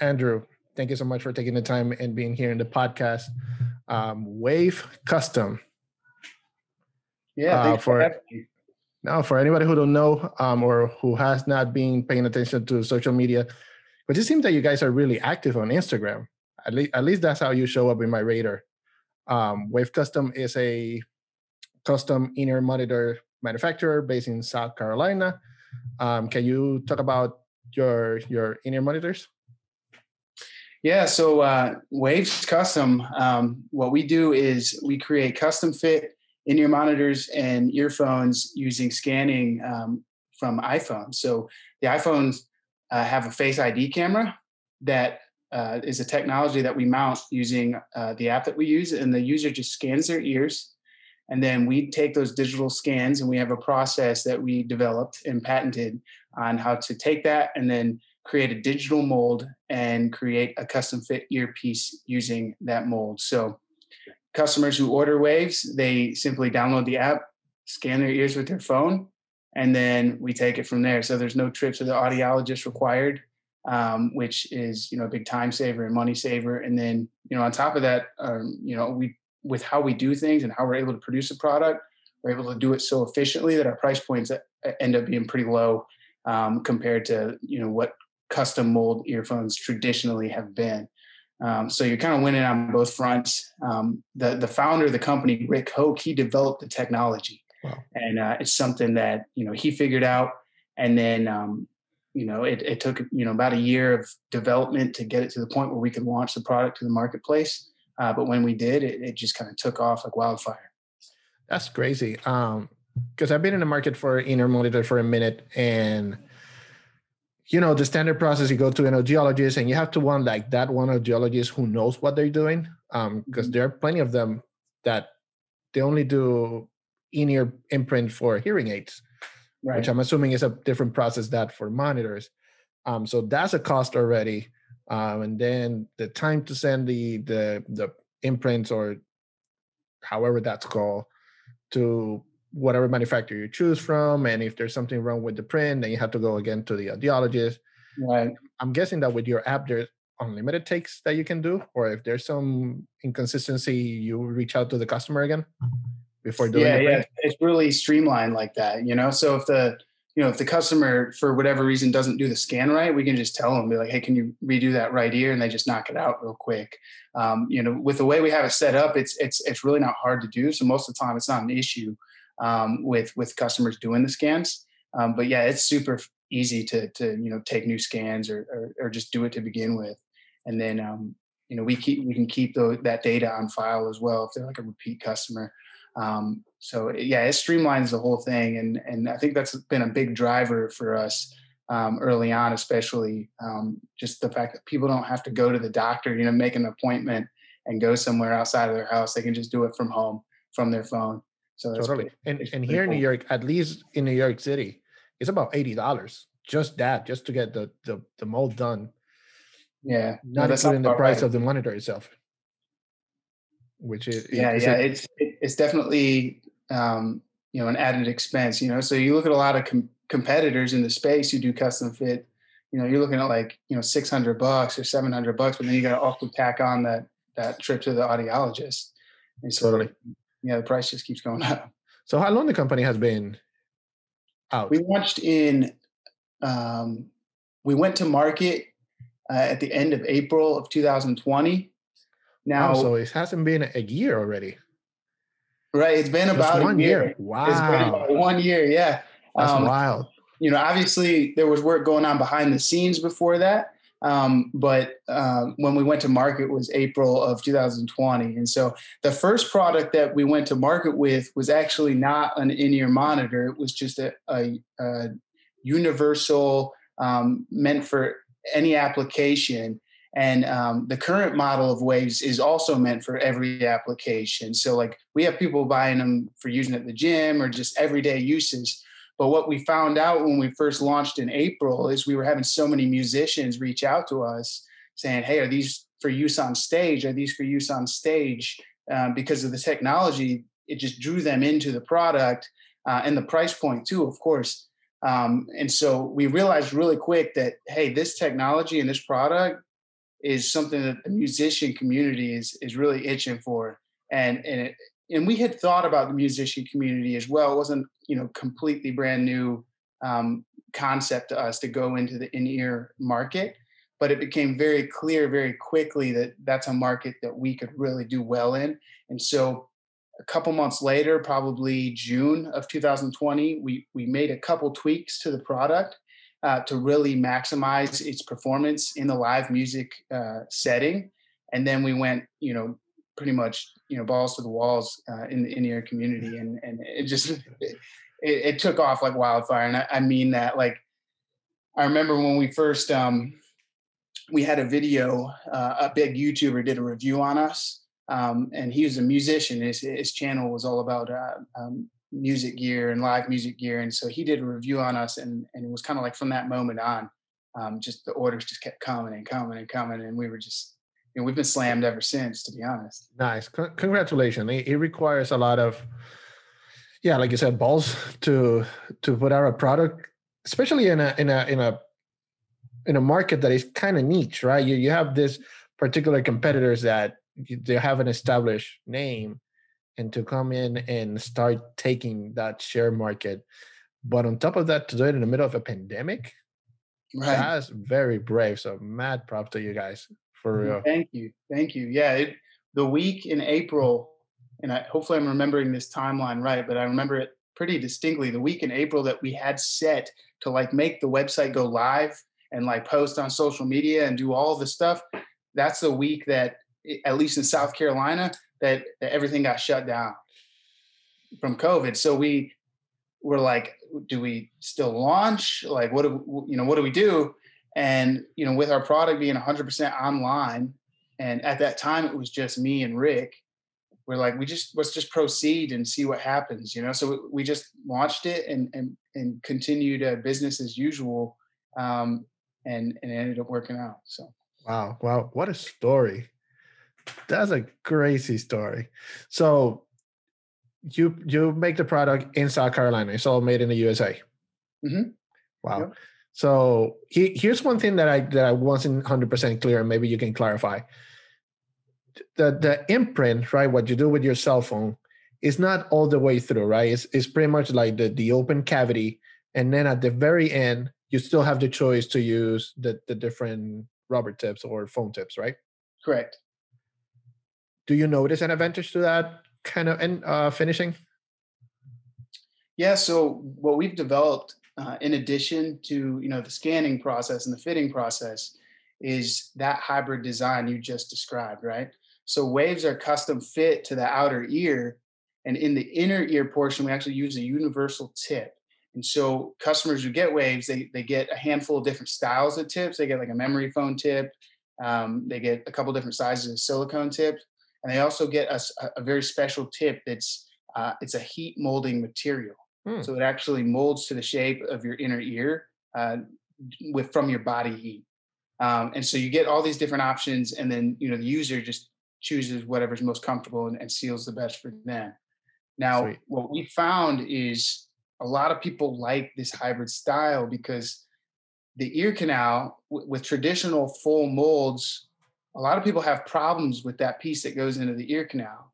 Andrew, thank you so much for taking the time and being here in the podcast. Um, Wave Custom. Yeah, uh, for now for anybody who don't know um, or who has not been paying attention to social media, but it seems that you guys are really active on Instagram. At least, at least that's how you show up in my radar. Um, Wave Custom is a custom in-ear monitor manufacturer based in South Carolina. Um, can you talk about your your in-ear monitors? Yeah, so uh, Waves Custom, um, what we do is we create custom fit in-ear monitors and earphones using scanning um, from iPhones. So the iPhones uh, have a Face ID camera that uh, is a technology that we mount using uh, the app that we use, and the user just scans their ears. And then we take those digital scans, and we have a process that we developed and patented on how to take that and then create a digital mold and create a custom fit earpiece using that mold. So customers who order waves, they simply download the app, scan their ears with their phone, and then we take it from there. So there's no trip to the audiologist required, um, which is you know a big time saver and money saver. And then you know on top of that, um, you know we with how we do things and how we're able to produce a product, we're able to do it so efficiently that our price points uh, end up being pretty low um, compared to you know what custom mold earphones traditionally have been. Um, so you're kind of winning on both fronts. Um, the the founder of the company, Rick Hoke, he developed the technology, wow. and uh, it's something that you know he figured out, and then um, you know it, it took you know about a year of development to get it to the point where we could launch the product to the marketplace. Uh, but when we did, it, it just kind of took off like wildfire. That's crazy. Because um, I've been in the market for in-ear monitor for a minute, and you know the standard process you go to an audiologist and you have to want like that one audiologist who knows what they're doing um because mm-hmm. there are plenty of them that they only do in-ear imprint for hearing aids right. which i'm assuming is a different process that for monitors um so that's a cost already um and then the time to send the the the imprints or however that's called to whatever manufacturer you choose from and if there's something wrong with the print then you have to go again to the audiologist. Right. I'm guessing that with your app there's unlimited takes that you can do or if there's some inconsistency you reach out to the customer again before doing yeah yeah. it's really streamlined like that you know? So if the you know if the customer for whatever reason doesn't do the scan right we can just tell them be like hey can you redo that right ear? And they just knock it out real quick. Um, you know with the way we have it set up it's it's it's really not hard to do so most of the time it's not an issue um, with with customers doing the scans. Um, but yeah, it's super easy to to you know take new scans or or, or just do it to begin with, and then um, you know we keep we can keep the, that data on file as well if they're like a repeat customer. Um, so yeah, it streamlines the whole thing, and and I think that's been a big driver for us um, early on, especially um, just the fact that people don't have to go to the doctor, you know, make an appointment and go somewhere outside of their house. They can just do it from home from their phone. So totally. and and here cool. in New York, at least in New York City, it's about eighty dollars. Just that, just to get the the, the mold done. Yeah, not no, including not the price right. of the monitor itself. Which is yeah, is yeah. It, it's it's definitely um, you know an added expense. You know, so you look at a lot of com- competitors in the space who do custom fit. You know, you're looking at like you know six hundred bucks or seven hundred bucks, but then you got to also tack on that that trip to the audiologist. And so, totally yeah, the price just keeps going up. So how long the company has been out? We launched in, um, we went to market uh, at the end of April of 2020. Now, oh, so it hasn't been a year already. Right, it's been Just about one year. year. Wow, it's been about one year. Yeah, that's um, wild. You know, obviously there was work going on behind the scenes before that, um, but uh, when we went to market was April of 2020. And so the first product that we went to market with was actually not an in-ear monitor. It was just a, a, a universal um, meant for any application. And um, the current model of Waves is also meant for every application. So like we have people buying them for using at the gym or just everyday uses. But what we found out when we first launched in April is we were having so many musicians reach out to us saying, "Hey, are these for use on stage? Are these for use on stage?" Um, because of the technology, it just drew them into the product uh, and the price point too, of course. Um, and so we realized really quick that hey, this technology and this product is something that the musician community is is really itching for, and and it, and we had thought about the musician community as well. It wasn't you know completely brand new um, concept to us to go into the in ear market, but it became very clear very quickly that that's a market that we could really do well in, and so a couple months later, probably June of 2020, we we made a couple tweaks to the product uh, to really maximize its performance in the live music uh, setting. And then we went, you know, pretty much, you know, balls to the walls uh, in the in-ear community, and and it just it, it took off like wildfire. And I, I, mean that. Like, I remember when we first um, we had a video, uh, a big YouTuber did a review on us. Um, and he was a musician. His, his channel was all about uh, um, music gear and live music gear. And so he did a review on us, and, and it was kind of like from that moment on, um, just the orders just kept coming and coming and coming. And we were just, you know, we've been slammed ever since, to be honest. Nice. C- congratulations. It, it requires a lot of, yeah, like you said, balls to to put out a product, especially in a in a in a in a market that is kind of niche, right? You you have this particular competitors that they have an established name and to come in and start taking that share market. But on top of that, to do it in the middle of a pandemic, right. that's very brave. So mad props to you guys for mm-hmm. real. Thank you, thank you. Yeah, it, the week in April, and I, hopefully I'm remembering this timeline right, but I remember it pretty distinctly. The week in April that we had set to like make the website go live and like post on social media and do all the stuff. That's the week that, eh, at least in South Carolina, that, that everything got shut down from COVID. So we were like, do we still launch? Like, what do you know? What do we do? And you know, with our product being 100% online, and at that time it was just me and Rick. We're like, we just let's just proceed and see what happens, you know. So we just launched it and and and continued uh, business as usual, um, and and it ended up working out. So wow, wow, what a story! That's a crazy story. So you you make the product in South Carolina. It's all made in the USA. Mm-hmm. Wow. Yep. So he, here's one thing that I that I wasn't 100 percent clear, and maybe you can clarify. The the imprint, right? What you do with your cell phone is not all the way through, right? It's it's pretty much like the the open cavity, and then at the very end, you still have the choice to use the the different rubber tips or foam tips, right? Correct do you notice an advantage to that kind of in, uh, finishing? Yeah. So what we've developed, uh, in addition to you know the scanning process and the fitting process, is that hybrid design you just described, right? So waves are custom fit to the outer ear, and in the inner ear portion, we actually use a universal tip. And so customers who get waves, they they get a handful of different styles of tips. They get like a memory foam tip. Um, they get a couple different sizes of silicone tips and they also get a, a very special tip that's uh, it's a heat molding material. Hmm. So it actually molds to the shape of your inner ear uh, with from your body heat. Um, and so you get all these different options, and then you know the user just chooses whatever's most comfortable and, and seals the best for them. Now, Sweet. what we found is a lot of people like this hybrid style because the ear canal w- with traditional full molds a lot of people have problems with that piece that goes into the ear canal,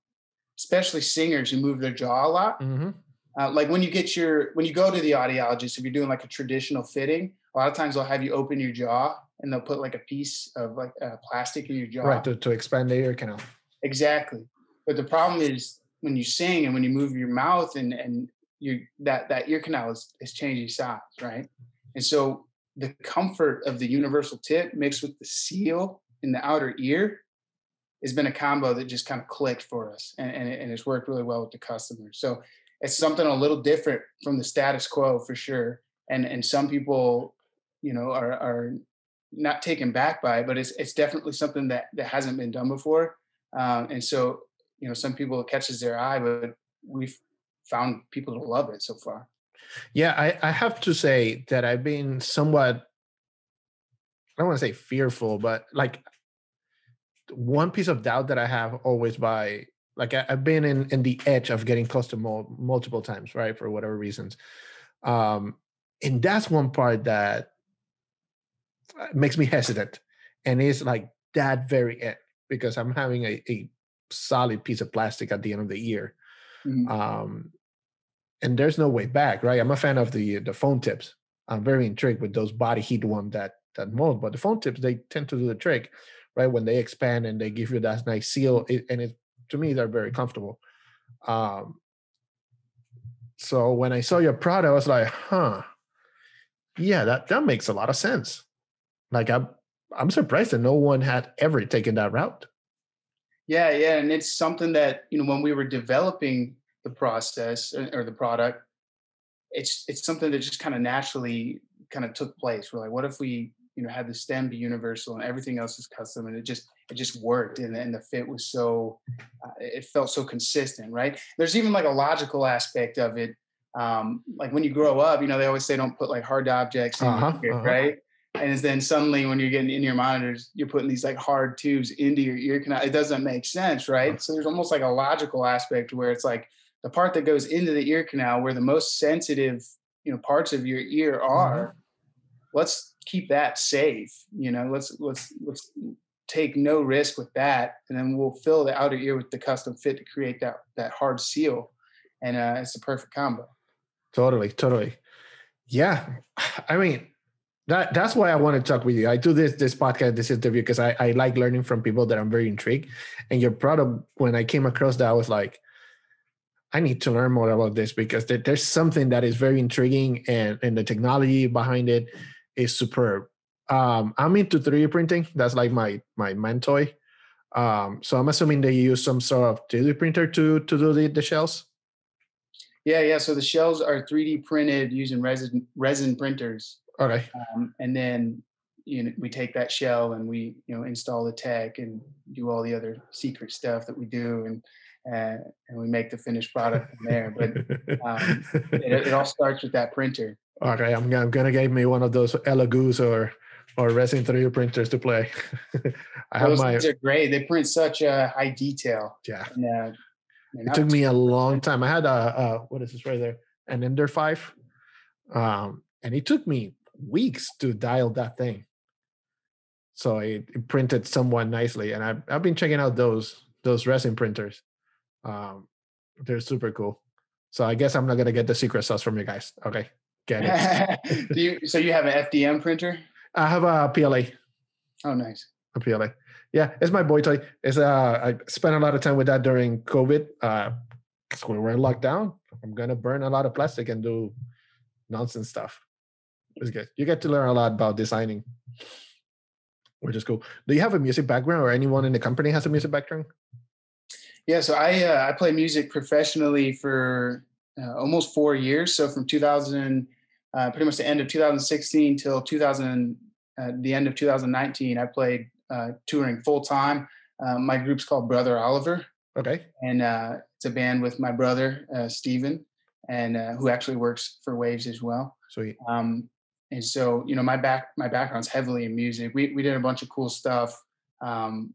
especially singers who move their jaw a lot. Mm-hmm. Uh, like when you get your when you go to the audiologist, if you're doing like a traditional fitting, a lot of times they'll have you open your jaw and they'll put like a piece of like uh, plastic in your jaw, right, to, to expand the ear canal. Exactly, but the problem is when you sing and when you move your mouth and and you that that ear canal is, is changing size, right? And so the comfort of the universal tip mixed with the seal in the outer ear has been a combo that just kind of clicked for us and, and, and it's worked really well with the customers. So it's something a little different from the status quo for sure. And and some people, you know, are are not taken back by it, but it's it's definitely something that that hasn't been done before. Um, and so, you know, some people it catches their eye, but we've found people to love it so far. Yeah, I, I have to say that I've been somewhat I don't want to say fearful, but like one piece of doubt that I have always by like I, have been in in the edge of getting close to mul- multiple times, right, for whatever reasons. Um, and that's one part that uh, makes me hesitant, and it's like that very end because I'm having a, a solid piece of plastic at the end of the year. Mm-hmm. Um, and there's no way back, right? I'm a fan of the the foam tips. I'm very intrigued with those body heat one that that mold, but the foam tips they tend to do the trick, right? When they expand and they give you that nice seal, it, and it to me they're very comfortable. Um, so when I saw your product, I was like, huh, yeah, that that makes a lot of sense. Like I'm I'm surprised that no one had ever taken that route. Yeah, yeah, and it's something that you know when we were developing the process uh, or the product, it's it's something that just kind of naturally kind of took place. We're like, what if we you know had the stem be universal and everything else is custom, and it just it just worked, and, and the fit was so uh, it felt so consistent, right? There's even like a logical aspect of it. Um, like when you grow up, you know, they always say don't put like hard objects in uh-huh, your ear, uh-huh. right? and then suddenly when you're getting in your monitors you're putting these like hard tubes into your ear canal it doesn't make sense right so there's almost like a logical aspect where it's like the part that goes into the ear canal where the most sensitive you know parts of your ear are mm-hmm. let's keep that safe you know let's let's let's take no risk with that and then we'll fill the outer ear with the custom fit to create that that hard seal and uh, it's a perfect combo totally totally yeah i mean that that's why I want to talk with you. I do this this podcast, this interview, because I, I like learning from people that I'm very intrigued. And your product, when I came across that, I was like, I need to learn more about this because there's something that is very intriguing and, and the technology behind it is superb. Um, I'm into 3D printing. That's like my my main toy. Um, so I'm assuming they use some sort of 3D printer to to do the, the shells. Yeah, yeah. So the shells are 3D printed using resin resin printers. Okay. Um, and then you know we take that shell and we you know install the tech and do all the other secret stuff that we do and uh, and we make the finished product from there. But um, it, it, all starts with that printer. Okay, I'm, I'm gonna give me one of those Elegoo's or or resin 3D printers to play. I have my. Those are great. They print such a high detail. Yeah. And, uh, it took me a long time. I had a, a what is this right there? An Ender five, um, and it took me weeks to dial that thing. So it, it printed somewhat nicely, and I've I've been checking out those those resin printers. Um, they're super cool. So I guess I'm not gonna get the secret sauce from you guys. Okay, get it. Do you? So you have an FDM printer? I have a PLA. Oh, nice. A PLA. Yeah, it's my boy toy. It's uh, I spent a lot of time with that during COVID. Uh, we were in lockdown. I'm gonna burn a lot of plastic and do nonsense stuff. It's good. You get to learn a lot about designing, which is cool. Do you have a music background, or anyone in the company has a music background? Yeah, so I uh, I play music professionally for uh, almost four years. So from 2000, uh, pretty much the end of 2016 till 2000, uh, the end of 2019, I played uh, touring full time. Uh, my group's called Brother Oliver. Okay. And it's a band with my brother Steven, and who actually works for Waves as well. Sweet. Um, and so you know my back my background's heavily in music we, we did a bunch of cool stuff um,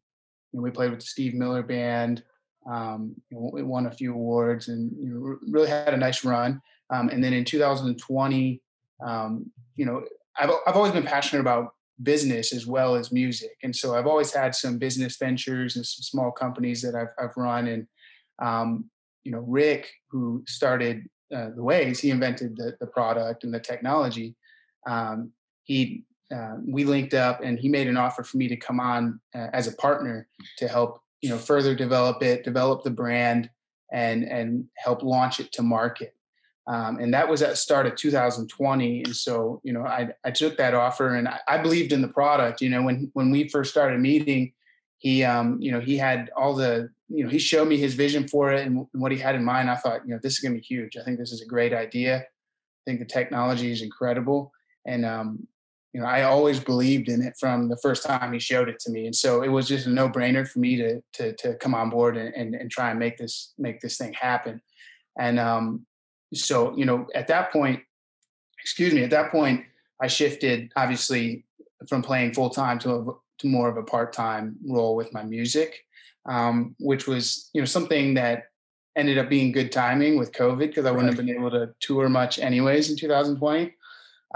you know, we played with the steve miller band um, we won a few awards and you know, really had a nice run. Um, and then in 2020 um, you know I've, I've always been passionate about business as well as music. And so i've always had some business ventures and some small companies that i've, I've run. And um, you know rick who started uh, the ways he invented the, the product and the technology. Um, he uh, we linked up and he made an offer for me to come on uh, as a partner to help you know further develop it develop the brand and and help launch it to market. Um, and that was at start of 2020 and so you know i, I took that offer and I, I, believed in the product. You know when when we first started meeting he um, you know he had all the you know he showed me his vision for it and what he had in mind. I thought you know this is going to be huge. I think this is a great idea. I think the technology is incredible. And um, you know, I always believed in it from the first time he showed it to me, and so it was just a no-brainer for me to to, to come on board and, and, and try and make this make this thing happen. And um, so, you know, at that point, excuse me, at that point, I shifted obviously from playing full time to a, to more of a part time role with my music, um, which was you know something that ended up being good timing with COVID because I wouldn't right. have been able to tour much anyways in 2020.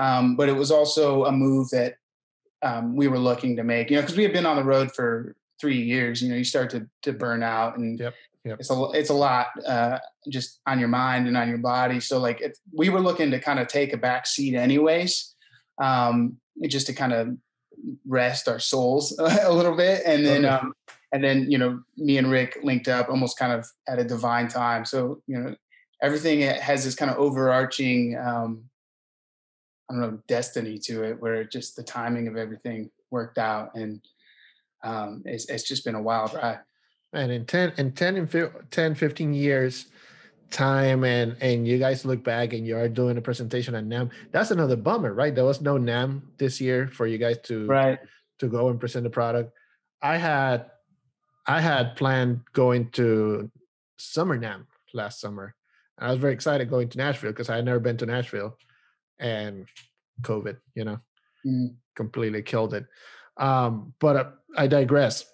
Um, but it was also a move that um, we were looking to make. You know, because we had been on the road for three years. You know, you start to to burn out, and Yep, yep. it's a it's a lot uh, just on your mind and on your body. So like, it, we were looking to kind of take a back seat, anyways, um, just to kind of rest our souls a little bit, and then. Okay. Um, and then you know me and rick linked up almost kind of at a divine time so you know everything has this kind of overarching um i don't know destiny to it where it just the timing of everything worked out and um it's, it's just been a wild ride And in 10 in 10 and fif- 10 15 years time and and you guys look back and you are doing a presentation at NAMM. That's another bummer, right? There was no NAMM this year for you guys to right to go and present the product. I had I had planned going to Summer NAMM last summer. And I was very excited going to Nashville because I had never been to Nashville and COVID, you know, Mm. completely killed it. Um, but uh, I digress.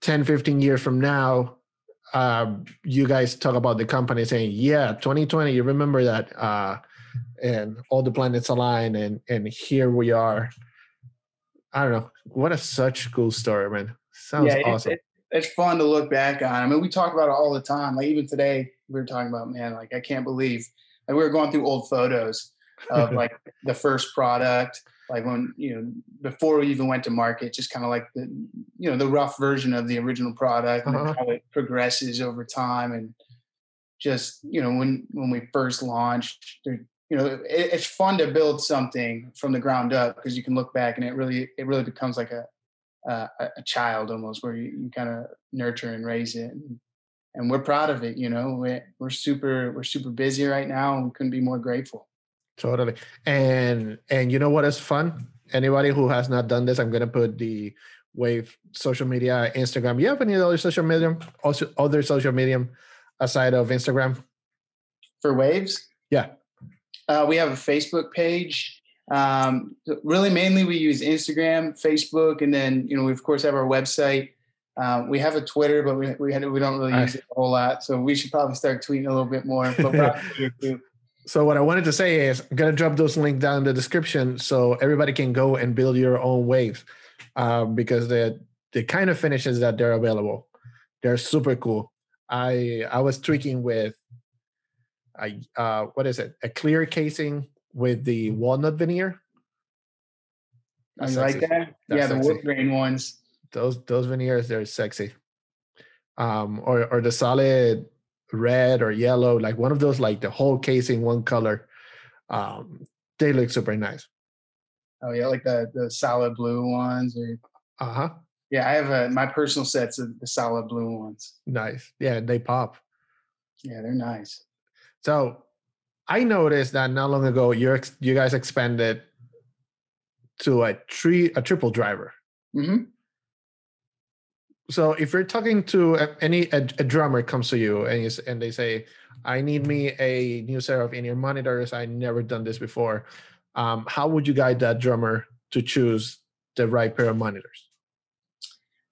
10, 15 years from now, um, you guys talk about the company saying, yeah, 2020, you remember that, uh, and all the planets align, and and here we are. I don't know. What a such cool story, man. Sounds yeah, it- awesome. it- it's fun to look back on. I mean, we talk about it all the time. Like even today, we were talking about, man, like I can't believe, like we were going through old photos of like the first product, like when you know before we even went to market, just kind of like the you know the rough version of the original product and Uh-huh. how it progresses over time, and just you know when when we first launched, there, you know, it, it's fun to build something from the ground up because you can look back and it really it really becomes like a uh, a, a child almost where you, you kind of nurture and raise it and, and we're proud of it you know we're, we're super we're super busy right now and we couldn't be more grateful Totally. And and you know what is fun? Anybody who has not done this, I'm gonna put the Wave social media, Instagram. You have any other social medium, also other social medium aside of Instagram? for waves Yeah. uh, we have a facebook page um, really mainly we use instagram facebook and then you know we of course have our website um, we have a twitter but we, we, had, we don't really use it a whole lot so we should probably start tweeting a little bit more but we're on Twitter too. So what I wanted to say is I'm gonna drop those links down in the description so everybody can go and build your own waves. Um, because the the kind of finishes that they're available, they're super cool. I I was tweaking with I uh what is it? A clear casing with the walnut veneer. I That's like sexy. that That's yeah the wood grain ones those those veneers they're sexy um or or the solid red or yellow like one of those like the whole casing one color um they look super nice. Oh yeah like the the solid blue ones or uh-huh. Yeah, I have a, my personal sets of the solid blue ones. nice. Yeah they pop. Yeah, they're nice. so i noticed that not long ago you you guys expanded to a tree a triple driver. Hmm so if you're talking to any a, a drummer comes to you and you, and they say i need me a new set of in-ear monitors i never done this before um, how would you guide that drummer to choose the right pair of monitors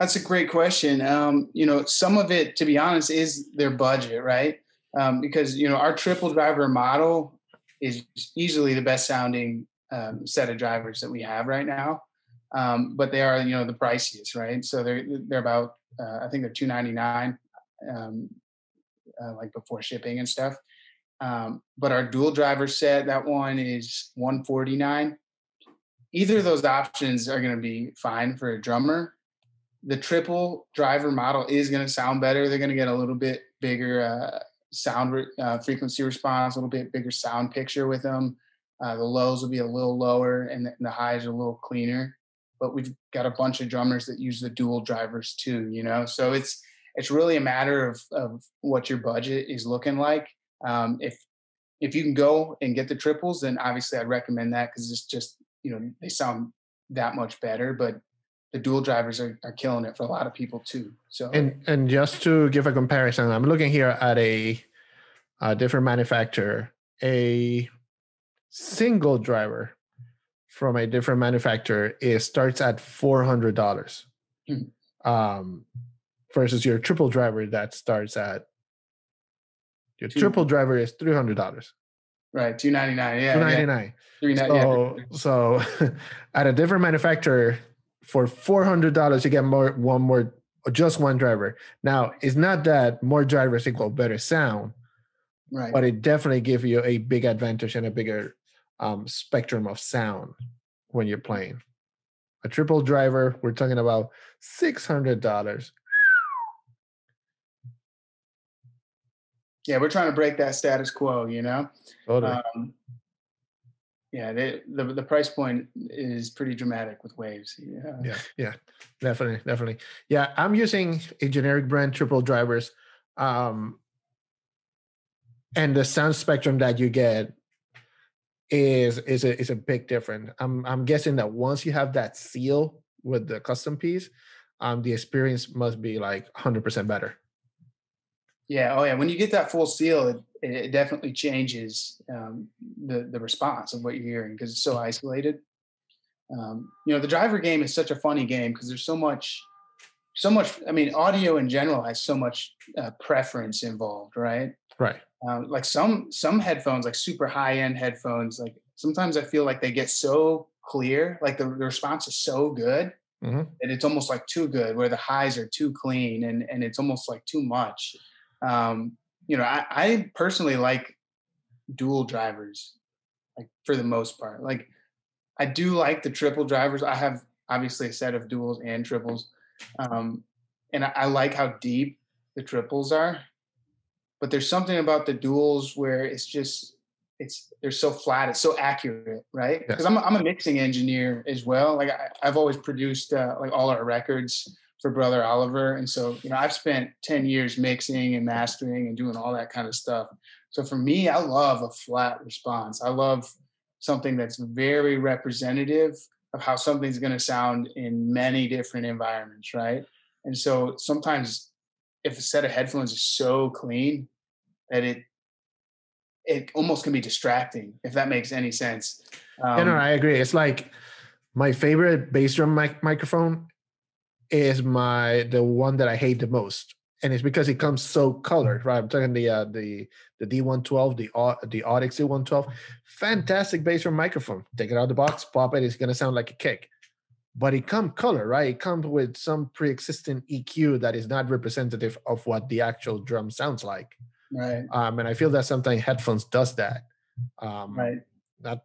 That's a great question. Um, you know, some of it, to be honest, is their budget, right? Um, because you know our triple driver model is easily the best sounding um, set of drivers that we have right now. Um, but they are, you know, the priciest, right? So they're they're about, uh, I think they're two ninety nine, um, uh, like before shipping and stuff. Um, but our dual driver set, that one is one forty nine. Either of those options are going to be fine for a drummer the triple driver model is going to sound better. They're going to get a little bit bigger uh, sound re- uh, frequency response, a little bit bigger sound picture with them. Uh, the lows will be a little lower and the, and the highs are a little cleaner. But we've got a bunch of drummers that use the dual drivers too, you know. So it's it's really a matter of of what your budget is looking like. Um, if if you can go and get the triples, then obviously I'd recommend that because it's just you know they sound that much better. But the dual drivers are, are killing it for a lot of people too. So and and just to give a comparison i'm looking here at a, a different manufacturer a single driver from a different manufacturer is starts at $400 Hmm. um, versus your triple driver that starts at your Two- triple driver is $300 Right, two ninety nine. Yeah, two ninety nine. Yeah. So, yeah. so at a different manufacturer, for four hundred dollars, you get more one more or just one driver. Now, it's not that more drivers equal better sound, right? But it definitely gives you a big advantage and a bigger um, spectrum of sound when you're playing. A triple driver, we're talking about six hundred dollars. Yeah, we're trying to break that status quo, you know. Totally. Um, yeah, they, the the price point is pretty dramatic with waves. Yeah, yeah, yeah, definitely, definitely. Yeah, I'm using a generic brand triple drivers, um, and the sound spectrum that you get is is a is a big difference. I'm I'm guessing that once you have that seal with the custom piece, um, the experience must be like 100% better. Yeah. Oh, yeah. When you get that full seal, it, it definitely changes um, the the response of what you're hearing because it's so isolated. Um, you know, the driver game is such a funny game because there's so much, so much. I mean, audio in general has so much uh, preference involved, right? Right. Um, like some some headphones, like super high end headphones, like sometimes I feel like they get so clear, like the, the response is so good mm-hmm. that it's almost like too good, where the highs are too clean and and it's almost like too much. Um, you know, I, I personally like dual drivers, like for the most part. Like I do like the triple drivers. I have obviously a set of duals and triples. Um, and I, I like how deep the triples are. But there's something about the duals where it's just it's they're so flat, it's so accurate, right? Because. I'm, a, I'm a mixing engineer as well. Like I, have always produced uh, like all our records for Brother Oliver. And so, you know, I've spent 10 years mixing and mastering and doing all that kind of stuff. So for me, I love a flat response. I love something that's very representative of how something's going to sound in many different environments, right? And so sometimes if a set of headphones is so clean that it it almost can be distracting if that makes any sense. Um, yeah, no, I agree. It's like my favorite bass drum mic- microphone is my the one that I hate the most, and it's because it comes so colored. Right, I'm talking the uh, the the D112, the the Audix D112, fantastic bass drum microphone. Take it out of the box, pop it. It's gonna sound like a kick, but it comes color, right? It comes with some pre-existing EQ that is not representative of what the actual drum sounds like. Right. Um, and I feel that sometimes headphones does that. Um, right. Not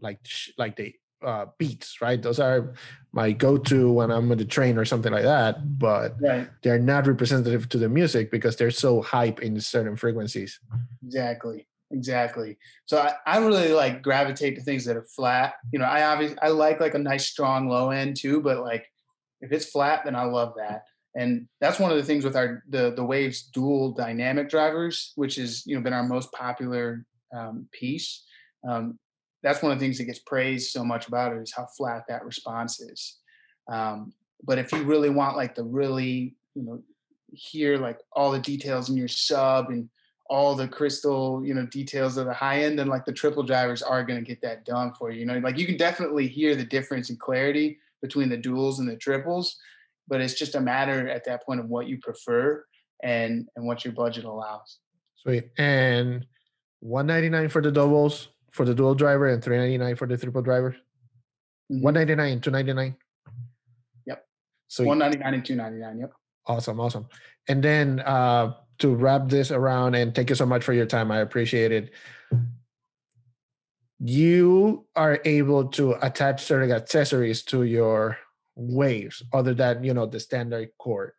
like like the uh, beats, right? Those are my go-to when I'm on the train or something like that. But right. they're not representative to the music because they're so hype in certain frequencies. Exactly. Exactly. So I, I really like gravitate to things that are flat. You know, I obviously I like like a nice strong low end too, but like if it's flat, then I love that. And that's one of the things with our the the Waves dual dynamic drivers, which is you know been our most popular um, piece. Um, that's one of the things that gets praised so much about it is how flat that response is. Um, but if you really want like the really, you know, hear like all the details in your sub and all the crystal, you know, details of the high end, then like the triple drivers are going to get that done for you. You know, like you can definitely hear the difference in clarity between the duals and the triples, but it's just a matter at that point of what you prefer and and what your budget allows. Sweet. And 199 for the doubles, for the dual driver and 399 for the triple driver. Mm-hmm. 199 299. Yep. So 199 and 299. Yep. Awesome, awesome. And then uh to wrap this around and thank you so much for your time. I appreciate it. You are able to attach certain accessories to your waves other than you know the standard cord.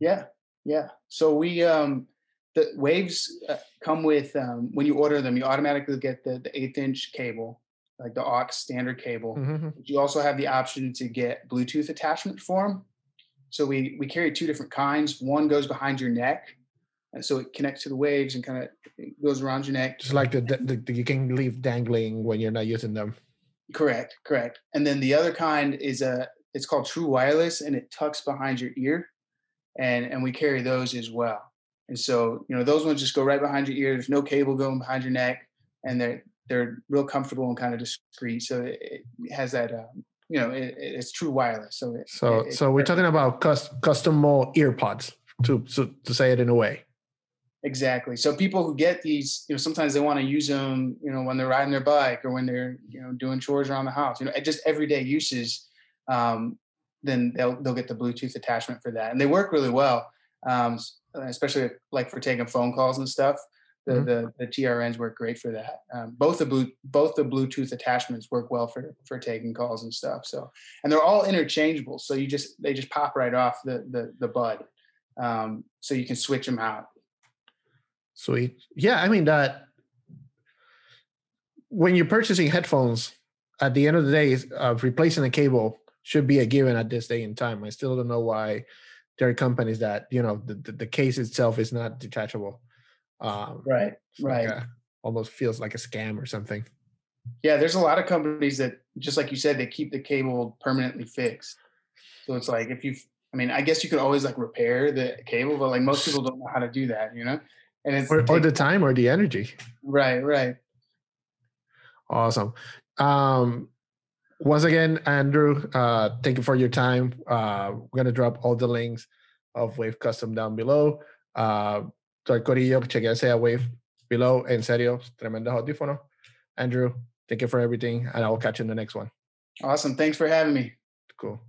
Yeah, yeah. So we um the waves uh, come with um, when you order them you automatically get the, the eighth inch cable like the aux standard cable mm-hmm. you also have the option to get bluetooth attachment for them so we we carry two different kinds one goes behind your neck and so it connects to the waves and kind of goes around your neck just like the, the, the you can leave dangling when you're not using them correct correct and then the other kind is a it's called true wireless and it tucks behind your ear and and we carry those as well and so, you know, those ones just go right behind your ear. There's no cable going behind your neck, and they're they're real comfortable and kind of discreet. So it, it has that, um, you know, it, it's true wireless. So it, so so we're talking about custom custom ear pods to, to to say it in a way. Exactly. So people who get these, you know, sometimes they want to use them, you know, when they're riding their bike or when they're, you know, doing chores around the house, you know, just everyday uses. Um, then they'll they'll get the Bluetooth attachment for that, and they work really well, um, especially like for taking phone calls and stuff. The, mm-hmm. the, the TRNs work great for that. Um, both the blue, both the Bluetooth attachments work well for for taking calls and stuff. So, and they're all interchangeable. So you just they just pop right off the the the bud, um, so you can switch them out. Sweet. Yeah, I mean that when you're purchasing headphones, at the end of the day, uh, replacing a cable should be a given at this day in time. I still don't know why there are companies that you know the, the, the case itself is not detachable. Um, right, right. Like a, almost feels like a scam or something. Yeah, there's a lot of companies that, just like you said, they keep the cable permanently fixed. So it's like if you, I mean, I guess you could always like repair the cable, but like most people don't know how to do that, you know. And it's or, or the time or the energy. Right, right. Awesome. Um, once again, Andrew, uh, thank you for your time. Uh, we're gonna drop all the links of Wave Custom down below. Uh, el corillo, chequense a Wave below. En serio, tremendo audífono. Andrew, thank you for everything, and I will catch you in the next one. Awesome. Thanks for having me. Cool.